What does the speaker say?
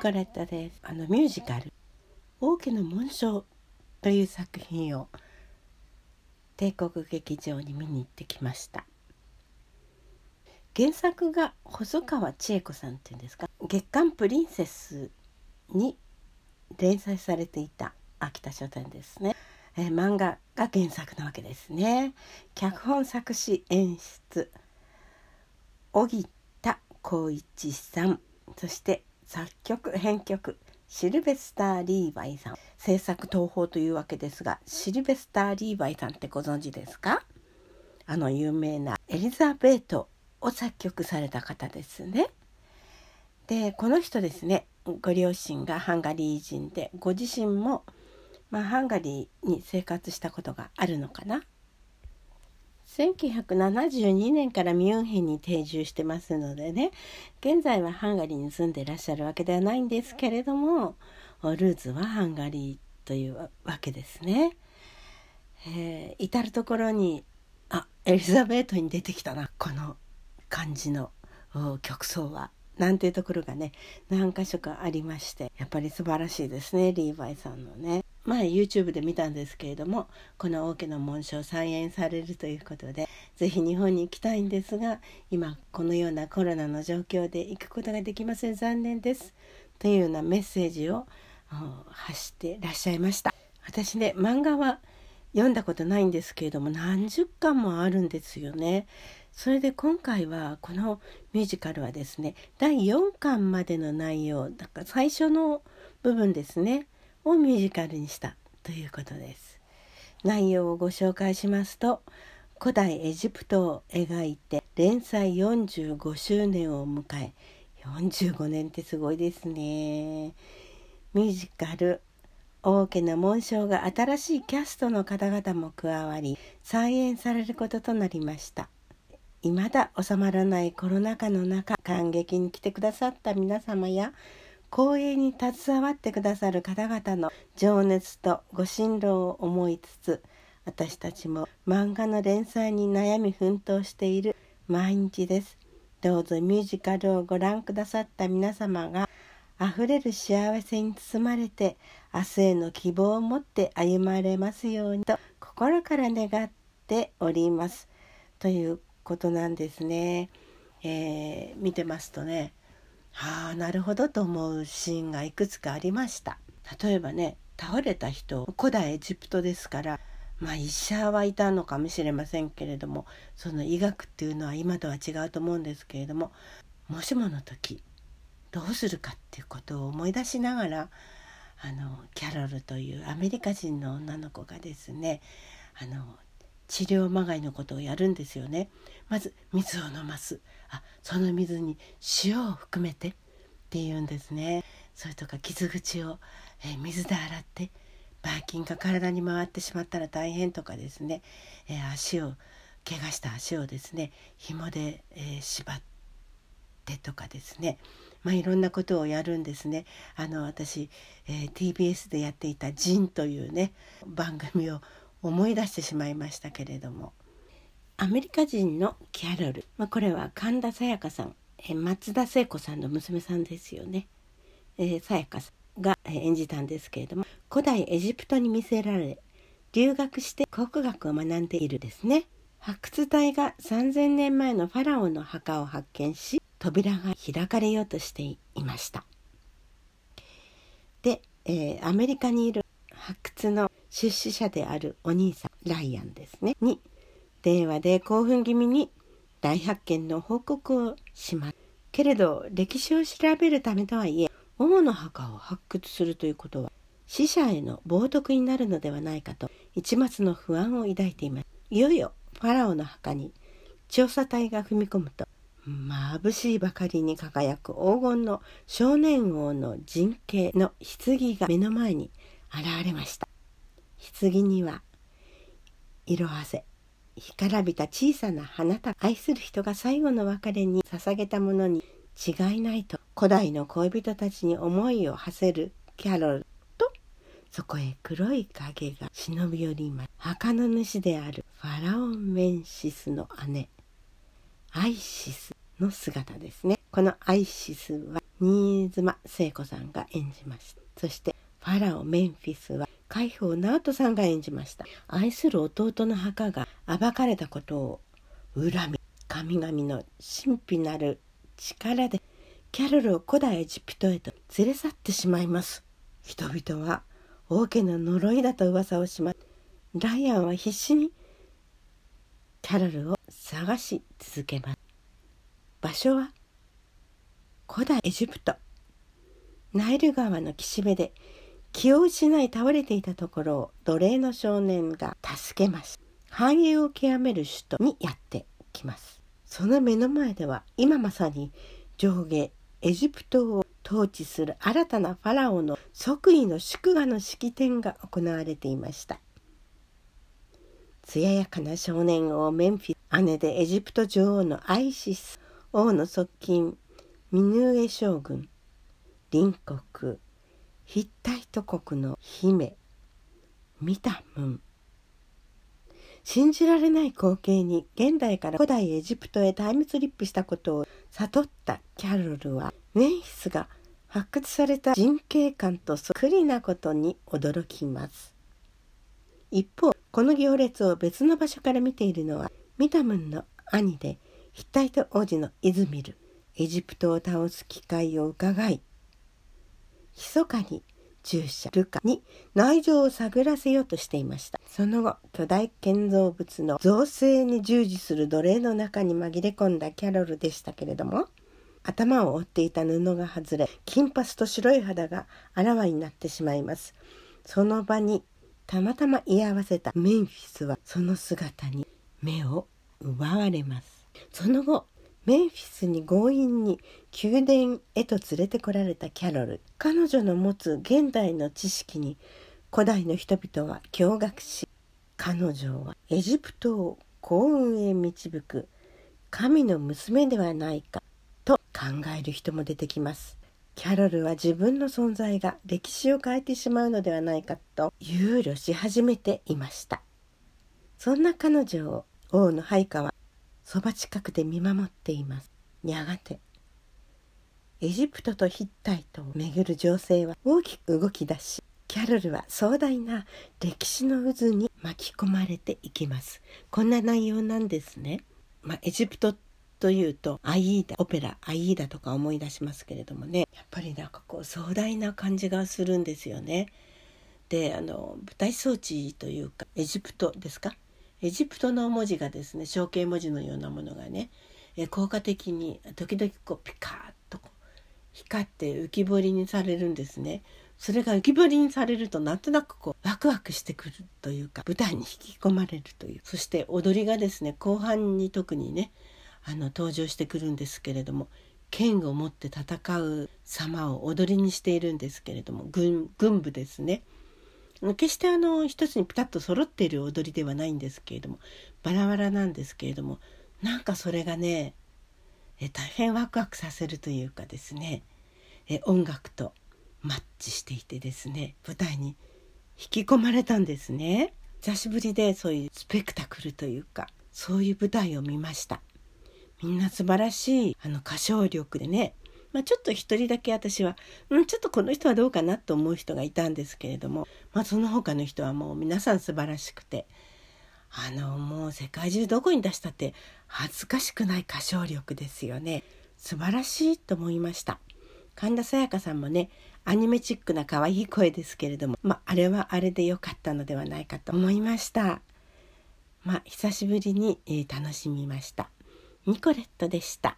コレットです。あのミュージカル。王家の紋章という作品を帝国劇場に見に行ってきました。原作が細川千恵子さんっていうんですか？月刊プリンセスに連載されていた秋田書店ですね、えー、漫画が原作なわけですね。脚本作詞演出荻田光一さん。そして作曲編曲。シルベスター・リーバイさん。制作東宝というわけですがシルベスター・リーバイさんってご存知ですか？あの有名なエリザベートを作曲された方ですね。でこの人ですねご両親がハンガリー人でご自身も、まあ、ハンガリーに生活したことがあるのかな？1972年からミュンヘンに定住してますのでね。現在はハンガリーに住んでらっしゃるわけではないんですけれどもルーツはハンガリーというわけですね。えー、至る所にあエリザベートに出てきたな。この感じの曲奏は。なんていうところがね何箇所かありましてやっぱり素晴らしいですねリーバイさんのね。前 YouTube で見たんですけれどもこの王家の紋章再演されるということで是非日本に行きたいんですが今このようなコロナの状況で行くことができません残念ですというようなメッセージを発してらっしゃいました。私ね漫画は読んだことないんですけれども何十巻もあるんですよね。それで今回はこのミュージカルはですね第4巻までの内容だから最初の部分ですねをミュージカルにしたということです。内容をご紹介しますと古代エジプトを描いて連載45周年を迎え45年ってすごいですね。ミュージカル王家の紋章が新しいキャストの方々も加わり再演されることとなりました。未だ収まらないコロナ禍の中感激に来てくださった皆様や公演に携わってくださる方々の情熱とご心労を思いつつ私たちも漫画の連載に悩み奮闘している毎日です。どうぞミュージカルをご覧くださった皆様があふれる幸せに包まれて明日への希望を持って歩まれますようにと心から願っておりますということなんですね。えー、見てますとねはあなるほどと思うシーンがいくつかありました。例えばね倒れた人古代エジプトですからまあ医者はいたのかもしれませんけれどもその医学っていうのは今とは違うと思うんですけれどももしもの時どうするかっていうことを思い出しながらあのキャロルというアメリカ人の女の子がですねあの治療まがいのことをやるんですよね。まず水を飲ますあその水に塩を含めてっていうんですね。それとか傷口を、え水で洗ってばい菌が体に回ってしまったら大変とかですね、えー、足を怪我した足をですね紐で、えー、縛ってとかですね。まあ、いろんなことをやるんですね。あの私、えー、TBS でやっていた「ジン」というね番組を思い出してしまいましたけれども。アメリカ人のキャロル、まあ、これは神田沙也加さん、えー、松田聖子さんの娘さんですよね。えー、沙也加さんが演じたんですけれども。古代エジプトに見せられ留学して考古学を学んでいるですね。発掘隊が3000年前のファラオの墓を発見し扉が開かれようとしていました。で、えー、アメリカにいる発掘の出資者であるお兄さんライアンですね。に電話で興奮気味に大発見の報告をします。けれど歴史を調べるためとはいえ王の墓を発掘するということは死者への冒涜になるのではないかと一抹の不安を抱いています。いよいよファラオの墓に調査隊が踏み込むと眩しいばかりに輝く黄金の少年王の陣形の棺が目の前に現れました。棺には色あせ干からびた小さな花束愛する人が最後の別れに捧げたものに違いないと古代の恋人たちに思いを馳せるキャロルとそこへ黒い影が忍び寄ります墓の主であるファラオ・メンシスの姉アイシス。の姿ですね。このアイシスは新妻聖子さんが演じましたそしてファラオメンフィスは海宝直人さんが演じました。愛する弟の墓が暴かれたことを恨み神々の神秘なる力でキャロルを古代エジプトへと連れ去ってしまいます。人々は王家の呪いだと噂をします。ライアンは必死にキャロルを探し続けます。場所は古代エジプト。ナイル川の岸辺で気を失い倒れていたところを奴隷の少年が助けます。繁栄を極める首都にやってきます。その目の前では今まさに上下エジプトを統治する新たなファラオの即位の祝賀の式典が行われていました。艶やかな少年王メンフィス姉でエジプト女王のアイシス。王の側近ミヌエ将軍隣国ヒッタイト国の姫ミタムン。信じられない光景に現代から古代エジプトへタイムスリップしたことを悟ったキャロルはメンフィスが発掘された人形館とそっくりなことに驚きます。一方この行列を別の場所から見ているのはミタムンの兄でヒッタイト王子のイズミルエジプトを倒す機会を伺い密かに従者ルカに内情を探らせようとしていましたその後巨大建造物の造成に従事する奴隷の中に紛れ込んだキャロルでしたけれども頭を覆っていた布が外れ金髪と白い肌があらわになってしまいますその場にたまたま居合わせたメンフィスはその姿に目を奪われますその後メンフィスに強引に宮殿へと連れてこられたキャロル。彼女の持つ現代の知識に古代の人々は驚愕し彼女はエジプトを幸運へ導く神の娘ではないかと考える人も出てきます。キャロルは自分の存在が歴史を変えてしまうのではないかと憂慮し始めていました。そんな彼女を王の配下はそば近くで見守っています。やがてエジプトとヒッタイトをめぐる情勢は大きく動き出しキャロルは壮大な歴史の渦に巻き込まれていきます。こんな内容なんですね、まあ、エジプトというとアイーダオペラアイーダとか思い出しますけれどもね。やっぱりなんかこう壮大な感じがするんですよね。であの舞台装置というかエジプトですか？エジプトの文字がですね象形文字のようなものがねえ効果的に時々こうピカッと光って浮き彫りにされるんですね。それが浮き彫りにされるとなんとなくこうワクワクしてくるというか舞台に引き込まれるというそして踊りがですね後半に特にねあの登場してくるんですけれども剣を持って戦う様を踊りにしているんですけれども軍軍部ですね。決してあの一つにピタッと揃っている踊りではないんですけれどもバラバラなんですけれどもなんかそれがねえ大変ワクワクさせるというかですねえ音楽とマッチしていてですね舞台に引き込まれたんですね。久しぶりでそういうスペクタクルというかそういう舞台を見ました。みんな素晴らしいあの歌唱力でねまあ、ちょっと一人だけ私は、うん、ちょっとこの人はどうかなと思う人がいたんですけれども、まあ、その他の人はもう皆さん素晴らしくてあのもう世界中どこに出したって恥ずかしくない歌唱力ですよね。素晴らしいと思いました。神田沙也加さんもねアニメチックな可愛い声ですけれども、まあ、あれはあれで良かったのではないかと思いました。まあ久しぶりに、えー、楽しみました。ニコレットでした。